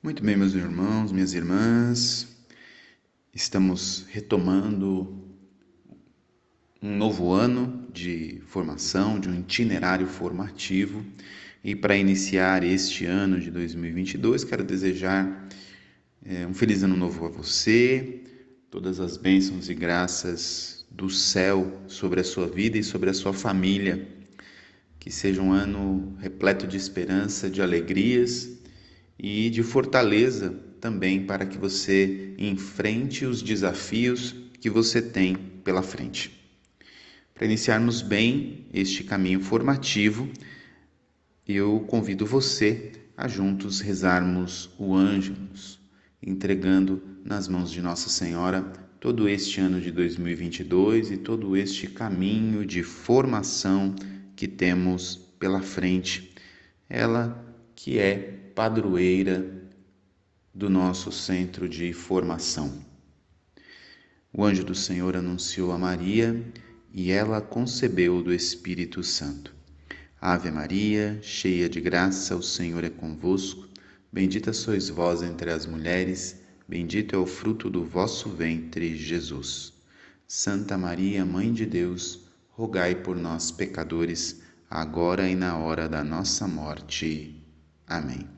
Muito bem, meus irmãos, minhas irmãs, estamos retomando um novo ano de formação, de um itinerário formativo. E para iniciar este ano de 2022, quero desejar é, um feliz ano novo a você, todas as bênçãos e graças do céu sobre a sua vida e sobre a sua família. Que seja um ano repleto de esperança, de alegrias e de fortaleza também para que você enfrente os desafios que você tem pela frente. Para iniciarmos bem este caminho formativo, eu convido você a juntos rezarmos o Ângelus, entregando nas mãos de Nossa Senhora todo este ano de 2022 e todo este caminho de formação que temos pela frente. Ela que é padroeira do nosso centro de formação. O anjo do Senhor anunciou a Maria e ela concebeu do Espírito Santo. Ave Maria, cheia de graça, o Senhor é convosco. Bendita sois vós entre as mulheres, bendito é o fruto do vosso ventre, Jesus. Santa Maria, Mãe de Deus, rogai por nós, pecadores, agora e na hora da nossa morte. Amém.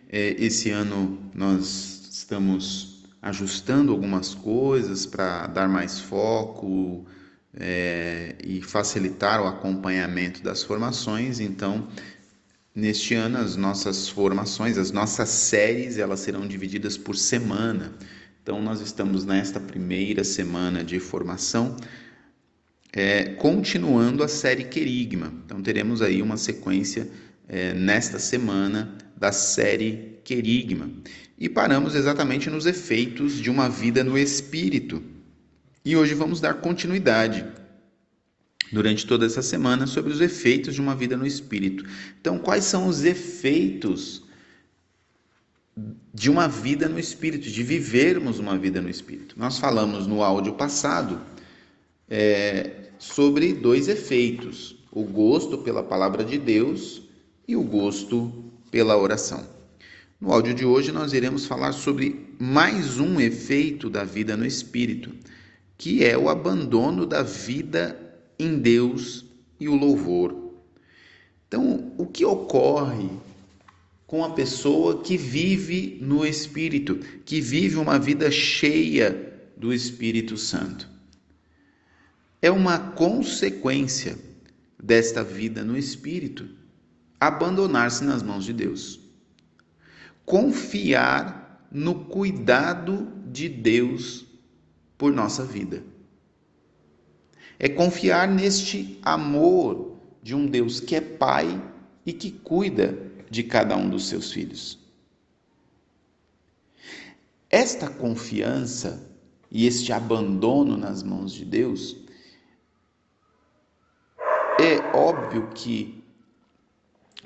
É, esse ano nós estamos ajustando algumas coisas para dar mais foco é, e facilitar o acompanhamento das formações. Então, neste ano, as nossas formações, as nossas séries, elas serão divididas por semana. Então, nós estamos nesta primeira semana de formação é, continuando a série Querigma. Então teremos aí uma sequência é, nesta semana da série Querigma. E paramos exatamente nos efeitos de uma vida no espírito. E hoje vamos dar continuidade durante toda essa semana sobre os efeitos de uma vida no espírito. Então, quais são os efeitos de uma vida no espírito, de vivermos uma vida no espírito? Nós falamos no áudio passado é, sobre dois efeitos: o gosto pela palavra de Deus e o gosto pela oração. No áudio de hoje, nós iremos falar sobre mais um efeito da vida no espírito, que é o abandono da vida em Deus e o louvor. Então, o que ocorre com a pessoa que vive no espírito, que vive uma vida cheia do Espírito Santo? É uma consequência desta vida no espírito abandonar-se nas mãos de Deus. Confiar no cuidado de Deus por nossa vida. É confiar neste amor de um Deus que é Pai e que cuida de cada um dos seus filhos. Esta confiança e este abandono nas mãos de Deus é óbvio que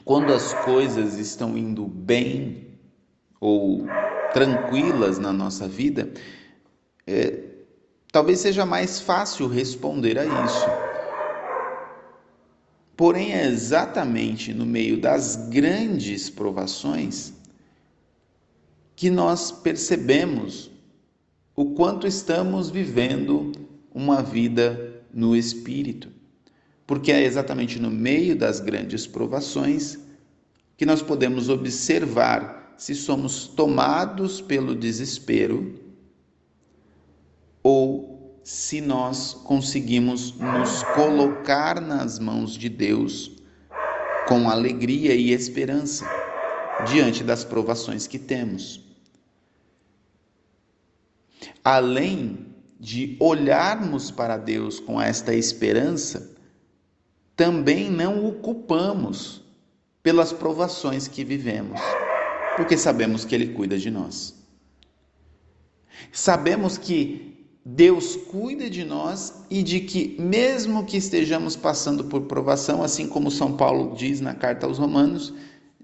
quando as coisas estão indo bem ou tranquilas na nossa vida, é, talvez seja mais fácil responder a isso. Porém, é exatamente no meio das grandes provações que nós percebemos o quanto estamos vivendo uma vida no espírito porque é exatamente no meio das grandes provações que nós podemos observar se somos tomados pelo desespero ou se nós conseguimos nos colocar nas mãos de Deus com alegria e esperança diante das provações que temos. Além de olharmos para Deus com esta esperança, também não o culpamos pelas provações que vivemos, porque sabemos que Ele cuida de nós. Sabemos que Deus cuida de nós e de que, mesmo que estejamos passando por provação, assim como São Paulo diz na carta aos Romanos,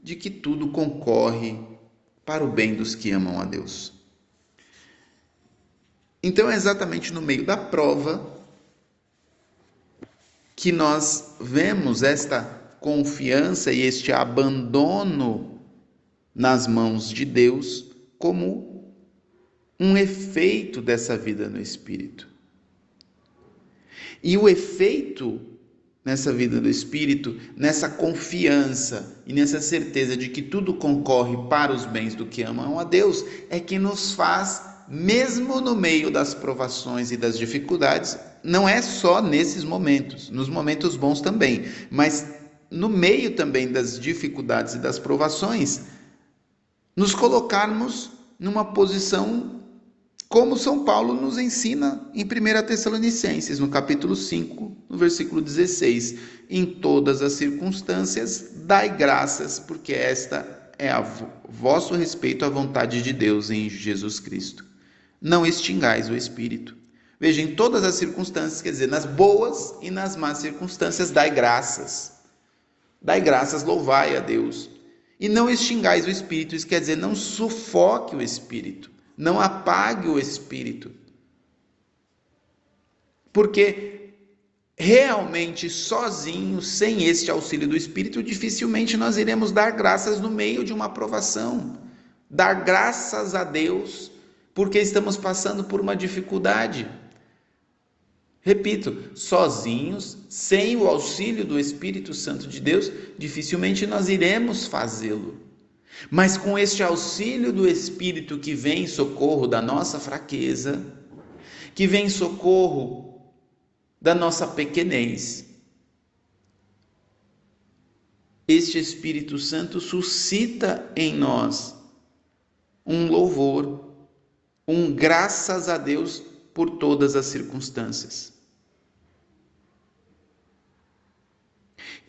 de que tudo concorre para o bem dos que amam a Deus. Então é exatamente no meio da prova que nós vemos esta confiança e este abandono nas mãos de Deus como um efeito dessa vida no espírito. E o efeito nessa vida do espírito, nessa confiança e nessa certeza de que tudo concorre para os bens do que amam a Deus, é que nos faz mesmo no meio das provações e das dificuldades, não é só nesses momentos, nos momentos bons também, mas no meio também das dificuldades e das provações, nos colocarmos numa posição como São Paulo nos ensina em 1 Tessalonicenses, no capítulo 5, no versículo 16: Em todas as circunstâncias, dai graças, porque esta é a vosso respeito à vontade de Deus em Jesus Cristo não extingais o espírito. Veja, em todas as circunstâncias, quer dizer, nas boas e nas más circunstâncias, dai graças. Dai graças, louvai a Deus. E não extingais o espírito, isso quer dizer, não sufoque o espírito, não apague o espírito. Porque realmente sozinho, sem este auxílio do espírito, dificilmente nós iremos dar graças no meio de uma aprovação. Dar graças a Deus porque estamos passando por uma dificuldade. Repito, sozinhos, sem o auxílio do Espírito Santo de Deus, dificilmente nós iremos fazê-lo. Mas com este auxílio do Espírito que vem em socorro da nossa fraqueza, que vem em socorro da nossa pequenez, este Espírito Santo suscita em nós um louvor, um graças a Deus por todas as circunstâncias.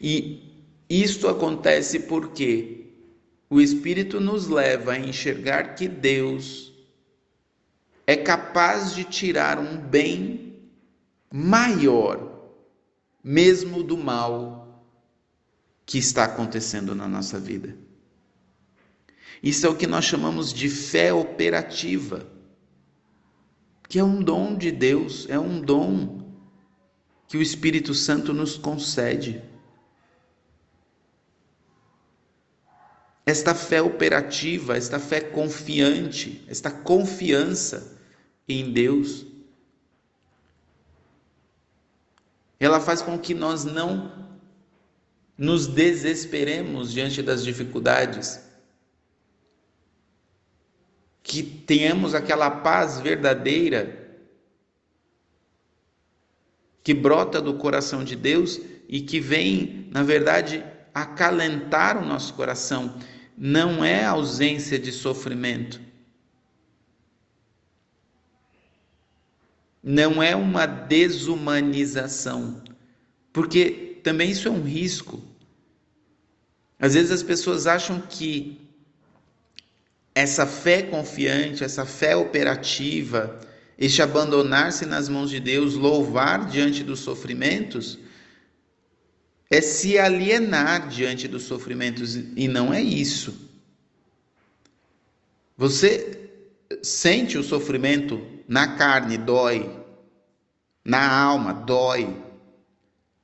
E isto acontece porque o Espírito nos leva a enxergar que Deus é capaz de tirar um bem maior, mesmo do mal que está acontecendo na nossa vida. Isso é o que nós chamamos de fé operativa que é um dom de Deus, é um dom que o Espírito Santo nos concede. Esta fé operativa, esta fé confiante, esta confiança em Deus, ela faz com que nós não nos desesperemos diante das dificuldades, que tenhamos aquela paz verdadeira que brota do coração de Deus e que vem, na verdade, acalentar o nosso coração. Não é ausência de sofrimento. Não é uma desumanização, porque também isso é um risco. Às vezes as pessoas acham que essa fé confiante, essa fé operativa, este abandonar-se nas mãos de Deus, louvar diante dos sofrimentos, é se alienar diante dos sofrimentos e não é isso. Você sente o sofrimento na carne, dói, na alma, dói.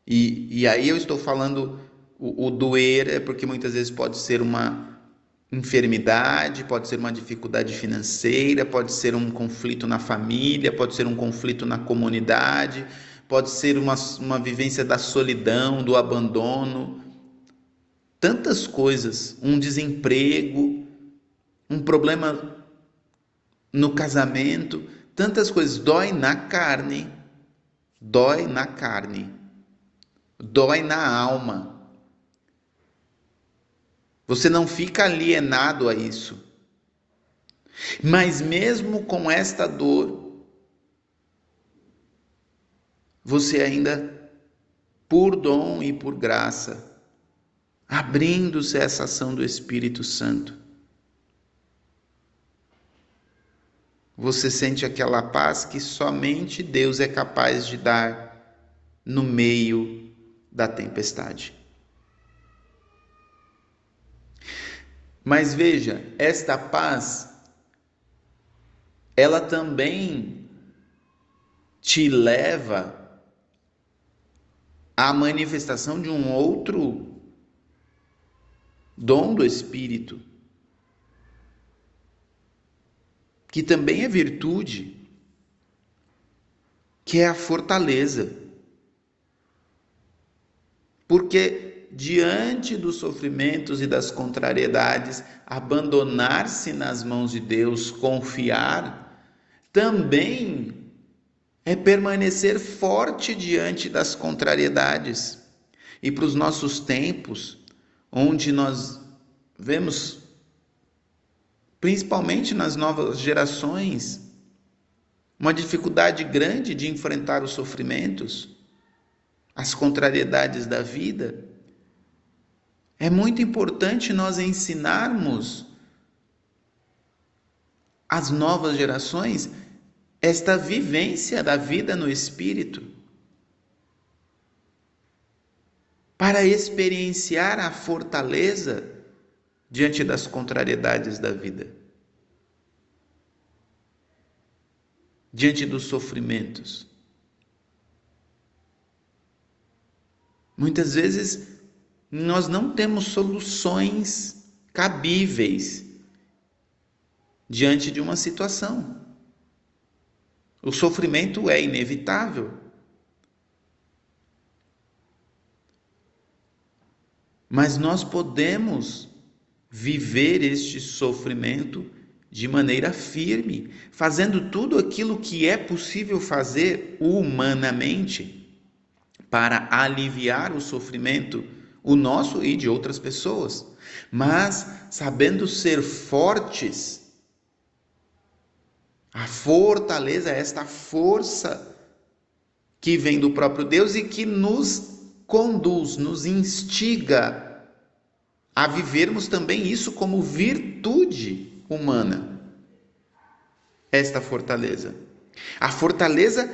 E, e aí eu estou falando o, o doer é porque muitas vezes pode ser uma enfermidade, pode ser uma dificuldade financeira, pode ser um conflito na família, pode ser um conflito na comunidade, pode ser uma, uma vivência da solidão, do abandono, tantas coisas, um desemprego, um problema no casamento, tantas coisas. Dói na carne, dói na carne, dói na alma. Você não fica alienado a isso. Mas mesmo com esta dor, você ainda, por dom e por graça, abrindo-se a essa ação do Espírito Santo, você sente aquela paz que somente Deus é capaz de dar no meio da tempestade. Mas veja, esta paz, ela também te leva à manifestação de um outro dom do Espírito, que também é virtude, que é a fortaleza. Porque diante dos sofrimentos e das contrariedades, abandonar-se nas mãos de Deus, confiar, também é permanecer forte diante das contrariedades. E para os nossos tempos, onde nós vemos, principalmente nas novas gerações, uma dificuldade grande de enfrentar os sofrimentos, as contrariedades da vida, é muito importante nós ensinarmos às novas gerações esta vivência da vida no espírito para experienciar a fortaleza diante das contrariedades da vida, diante dos sofrimentos. Muitas vezes nós não temos soluções cabíveis diante de uma situação. O sofrimento é inevitável. Mas nós podemos viver este sofrimento de maneira firme, fazendo tudo aquilo que é possível fazer humanamente para aliviar o sofrimento o nosso e de outras pessoas, mas sabendo ser fortes. A fortaleza é esta força que vem do próprio Deus e que nos conduz, nos instiga a vivermos também isso como virtude humana. Esta fortaleza. A fortaleza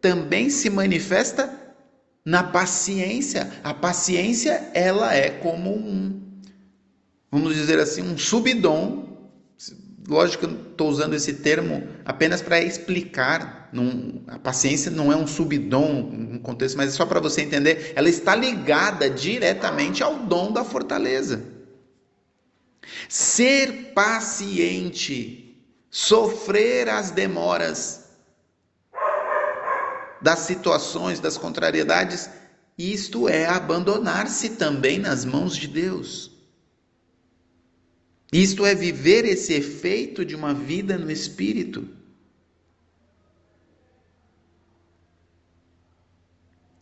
também se manifesta na paciência. A paciência, ela é como um, vamos dizer assim, um subdom. Lógico que eu estou usando esse termo apenas para explicar. A paciência não é um subdom no contexto, mas é só para você entender. Ela está ligada diretamente ao dom da fortaleza. Ser paciente, sofrer as demoras, das situações, das contrariedades, isto é abandonar-se também nas mãos de Deus. Isto é viver esse efeito de uma vida no espírito.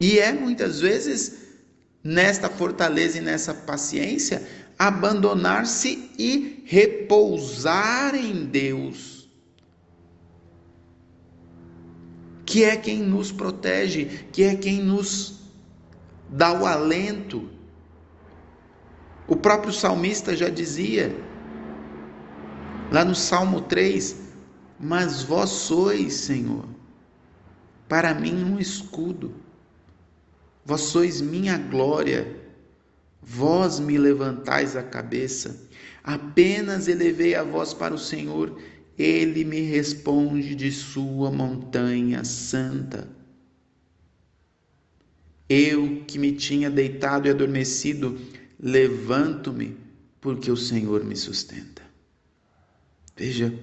E é muitas vezes nesta fortaleza e nessa paciência abandonar-se e repousar em Deus que é quem nos protege, que é quem nos dá o alento. O próprio salmista já dizia, lá no Salmo 3, mas vós sois, Senhor, para mim um escudo, vós sois minha glória, vós me levantais a cabeça, apenas elevei a voz para o Senhor ele me responde de sua montanha santa. Eu que me tinha deitado e adormecido, levanto-me, porque o Senhor me sustenta. Veja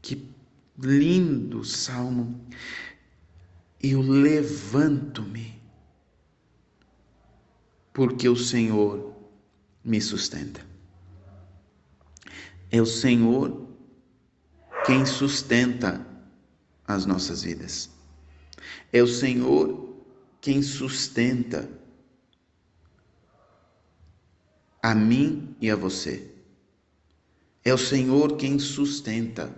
que lindo salmo. Eu levanto-me, porque o Senhor me sustenta. É o Senhor quem sustenta as nossas vidas. É o Senhor quem sustenta a mim e a você. É o Senhor quem sustenta.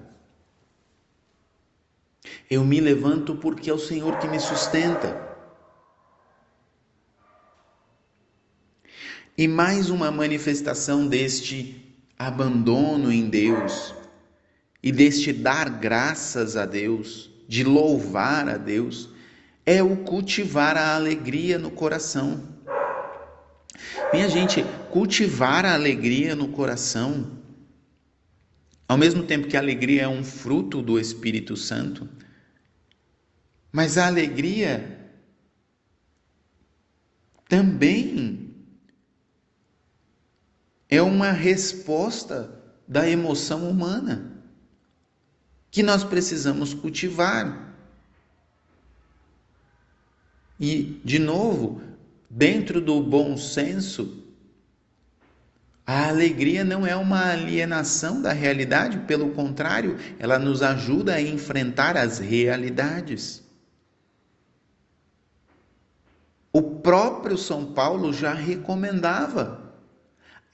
Eu me levanto porque é o Senhor que me sustenta. E mais uma manifestação deste abandono em Deus e deste dar graças a Deus, de louvar a Deus, é o cultivar a alegria no coração. Minha gente, cultivar a alegria no coração, ao mesmo tempo que a alegria é um fruto do Espírito Santo, mas a alegria também é uma resposta da emoção humana que nós precisamos cultivar. E, de novo, dentro do bom senso, a alegria não é uma alienação da realidade, pelo contrário, ela nos ajuda a enfrentar as realidades. O próprio São Paulo já recomendava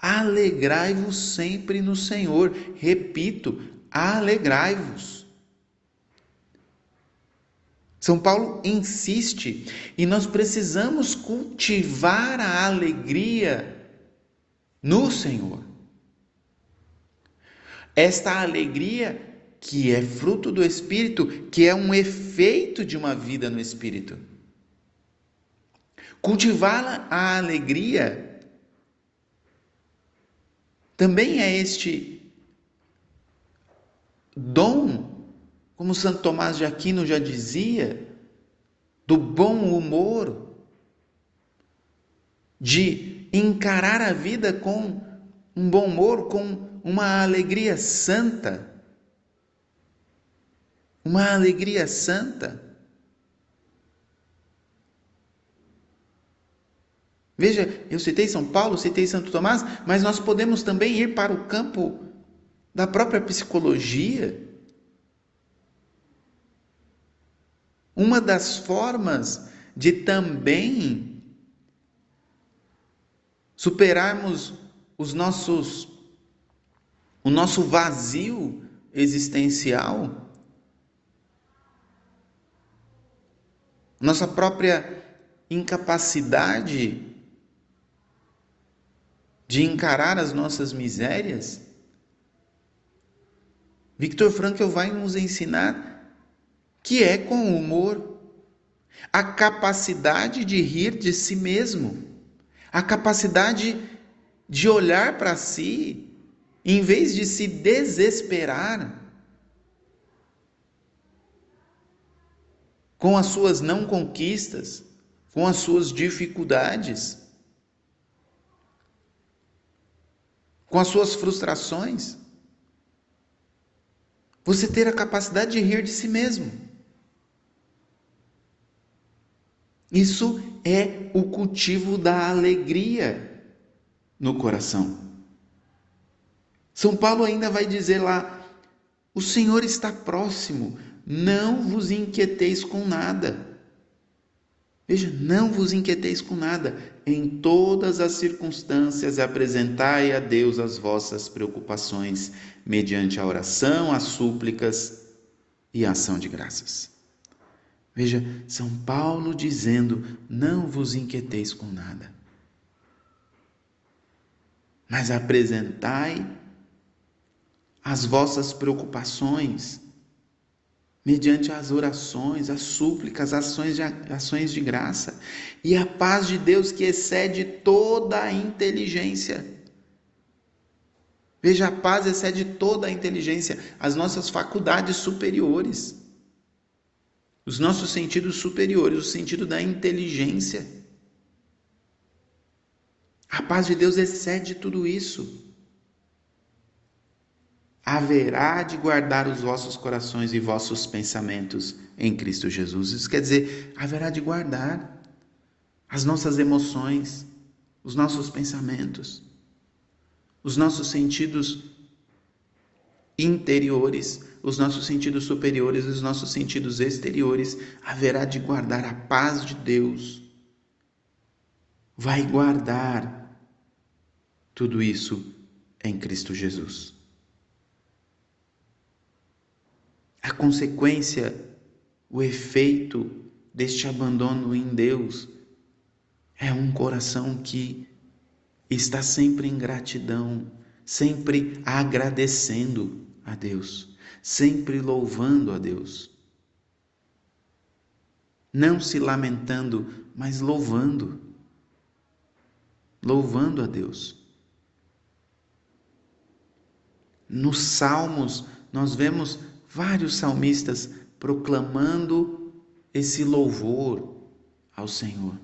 Alegrai-vos sempre no Senhor. Repito, alegrai-vos. São Paulo insiste e nós precisamos cultivar a alegria no Senhor. Esta alegria que é fruto do Espírito, que é um efeito de uma vida no Espírito. Cultivar a alegria também é este dom, como Santo Tomás de Aquino já dizia, do bom humor, de encarar a vida com um bom humor, com uma alegria santa. Uma alegria santa. Veja, eu citei São Paulo, citei Santo Tomás, mas nós podemos também ir para o campo da própria psicologia. Uma das formas de também superarmos os nossos o nosso vazio existencial, nossa própria incapacidade de encarar as nossas misérias, Victor Frankl vai nos ensinar que é com humor, a capacidade de rir de si mesmo, a capacidade de olhar para si, em vez de se desesperar com as suas não conquistas, com as suas dificuldades. com as suas frustrações. Você ter a capacidade de rir de si mesmo. Isso é o cultivo da alegria no coração. São Paulo ainda vai dizer lá: o Senhor está próximo, não vos inquieteis com nada. Veja, não vos inquieteis com nada, em todas as circunstâncias apresentai a Deus as vossas preocupações, mediante a oração, as súplicas e a ação de graças. Veja, São Paulo dizendo: não vos inquieteis com nada, mas apresentai as vossas preocupações mediante as orações, as súplicas, as ações de, ações de graça, e a paz de Deus que excede toda a inteligência. Veja, a paz excede toda a inteligência, as nossas faculdades superiores, os nossos sentidos superiores, o sentido da inteligência. A paz de Deus excede tudo isso haverá de guardar os vossos corações e vossos pensamentos em Cristo Jesus. Isso quer dizer, haverá de guardar as nossas emoções, os nossos pensamentos, os nossos sentidos interiores, os nossos sentidos superiores os nossos sentidos exteriores, haverá de guardar a paz de Deus. Vai guardar tudo isso em Cristo Jesus. A consequência, o efeito deste abandono em Deus é um coração que está sempre em gratidão, sempre agradecendo a Deus, sempre louvando a Deus. Não se lamentando, mas louvando. Louvando a Deus. Nos Salmos, nós vemos vários salmistas proclamando esse louvor ao Senhor.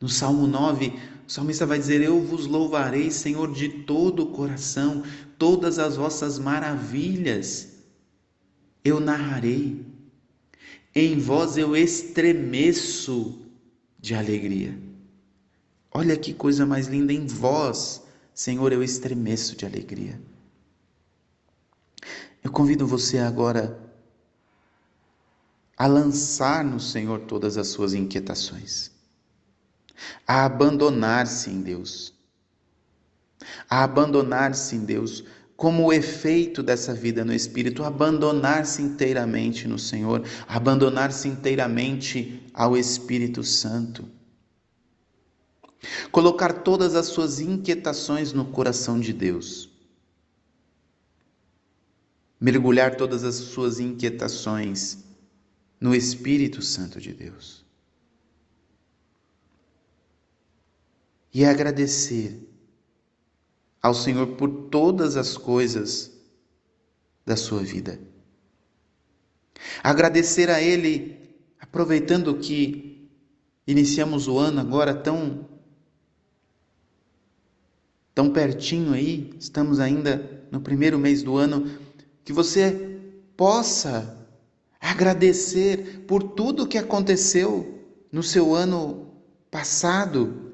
No Salmo 9, o salmista vai dizer: Eu vos louvarei, Senhor, de todo o coração, todas as vossas maravilhas eu narrarei. Em vós eu estremeço de alegria. Olha que coisa mais linda, em vós, Senhor, eu estremeço de alegria. Eu convido você agora a lançar no Senhor todas as suas inquietações a abandonar-se em Deus. A abandonar-se em Deus como o efeito dessa vida no Espírito, abandonar-se inteiramente no Senhor, abandonar-se inteiramente ao Espírito Santo. Colocar todas as suas inquietações no coração de Deus. Mergulhar todas as suas inquietações no Espírito Santo de Deus. E agradecer ao Senhor por todas as coisas da sua vida. Agradecer a Ele, aproveitando que iniciamos o ano agora tão tão pertinho aí, estamos ainda no primeiro mês do ano, que você possa agradecer por tudo que aconteceu no seu ano passado,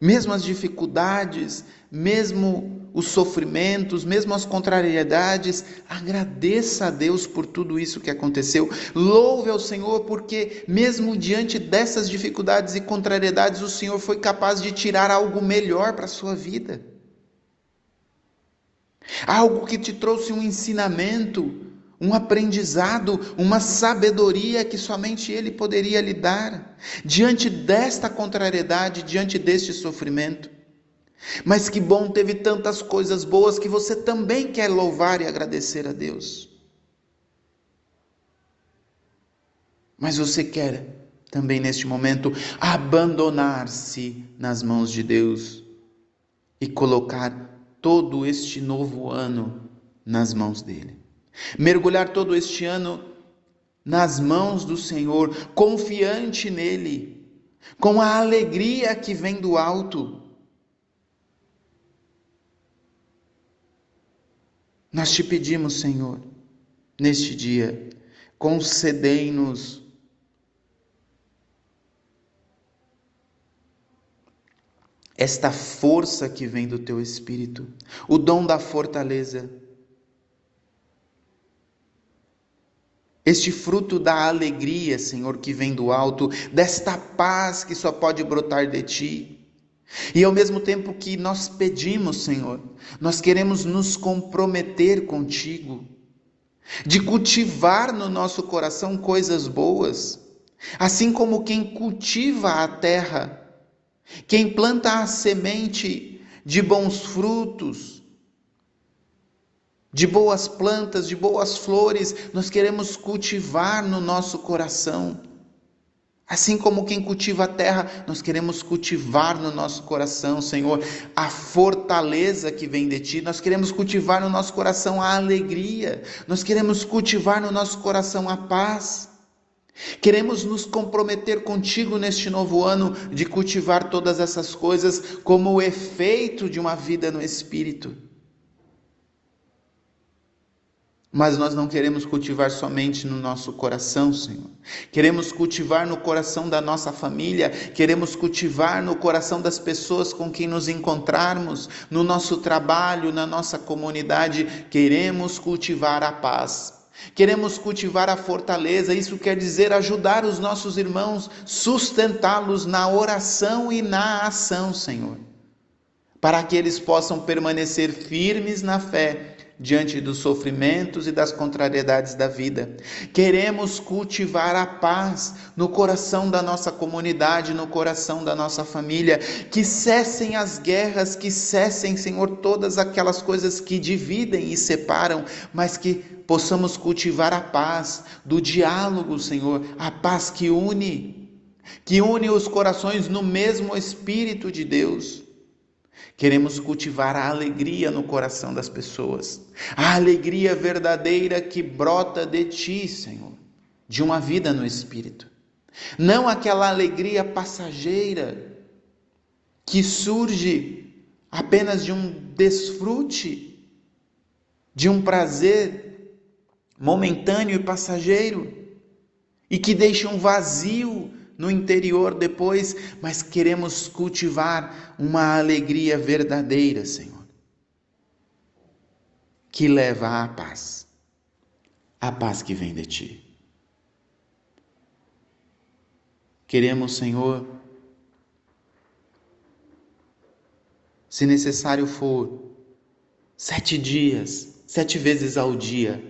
mesmo as dificuldades, mesmo os sofrimentos, mesmo as contrariedades, agradeça a Deus por tudo isso que aconteceu. Louve ao Senhor porque mesmo diante dessas dificuldades e contrariedades, o Senhor foi capaz de tirar algo melhor para a sua vida. Algo que te trouxe um ensinamento, um aprendizado, uma sabedoria que somente Ele poderia lhe dar, diante desta contrariedade, diante deste sofrimento. Mas que bom, teve tantas coisas boas que você também quer louvar e agradecer a Deus. Mas você quer também neste momento abandonar-se nas mãos de Deus e colocar todo este novo ano nas mãos dele. Mergulhar todo este ano nas mãos do Senhor, confiante nele, com a alegria que vem do alto. Nós te pedimos, Senhor, neste dia, concedei-nos esta força que vem do teu Espírito, o dom da fortaleza este fruto da alegria, Senhor, que vem do alto, desta paz que só pode brotar de ti. E ao mesmo tempo que nós pedimos, Senhor, nós queremos nos comprometer contigo, de cultivar no nosso coração coisas boas, assim como quem cultiva a terra, quem planta a semente de bons frutos, de boas plantas, de boas flores, nós queremos cultivar no nosso coração. Assim como quem cultiva a terra, nós queremos cultivar no nosso coração, Senhor, a fortaleza que vem de Ti, nós queremos cultivar no nosso coração a alegria, nós queremos cultivar no nosso coração a paz. Queremos nos comprometer contigo neste novo ano de cultivar todas essas coisas como o efeito de uma vida no Espírito. Mas nós não queremos cultivar somente no nosso coração, Senhor. Queremos cultivar no coração da nossa família, queremos cultivar no coração das pessoas com quem nos encontrarmos, no nosso trabalho, na nossa comunidade. Queremos cultivar a paz. Queremos cultivar a fortaleza, isso quer dizer ajudar os nossos irmãos, sustentá-los na oração e na ação, Senhor, para que eles possam permanecer firmes na fé diante dos sofrimentos e das contrariedades da vida. Queremos cultivar a paz no coração da nossa comunidade, no coração da nossa família. Que cessem as guerras, que cessem, Senhor, todas aquelas coisas que dividem e separam, mas que possamos cultivar a paz do diálogo, Senhor, a paz que une, que une os corações no mesmo Espírito de Deus. Queremos cultivar a alegria no coração das pessoas, a alegria verdadeira que brota de ti, Senhor, de uma vida no Espírito. Não aquela alegria passageira que surge apenas de um desfrute, de um prazer momentâneo e passageiro, e que deixa um vazio no interior depois, mas queremos cultivar uma alegria verdadeira, Senhor, que leva à paz, a paz que vem de Ti. Queremos, Senhor, se necessário for, sete dias, sete vezes ao dia,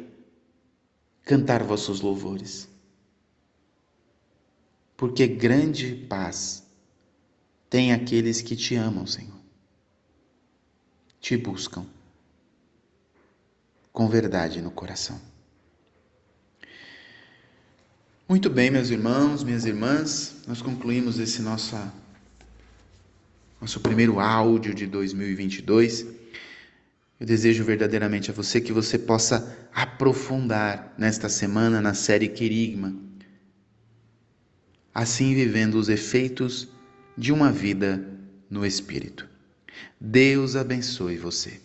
cantar vossos louvores porque grande paz tem aqueles que te amam, Senhor, te buscam com verdade no coração. Muito bem, meus irmãos, minhas irmãs, nós concluímos esse nosso, nosso primeiro áudio de 2022. Eu desejo verdadeiramente a você que você possa aprofundar nesta semana na série Querigma assim vivendo os efeitos de uma vida no Espírito. Deus abençoe você.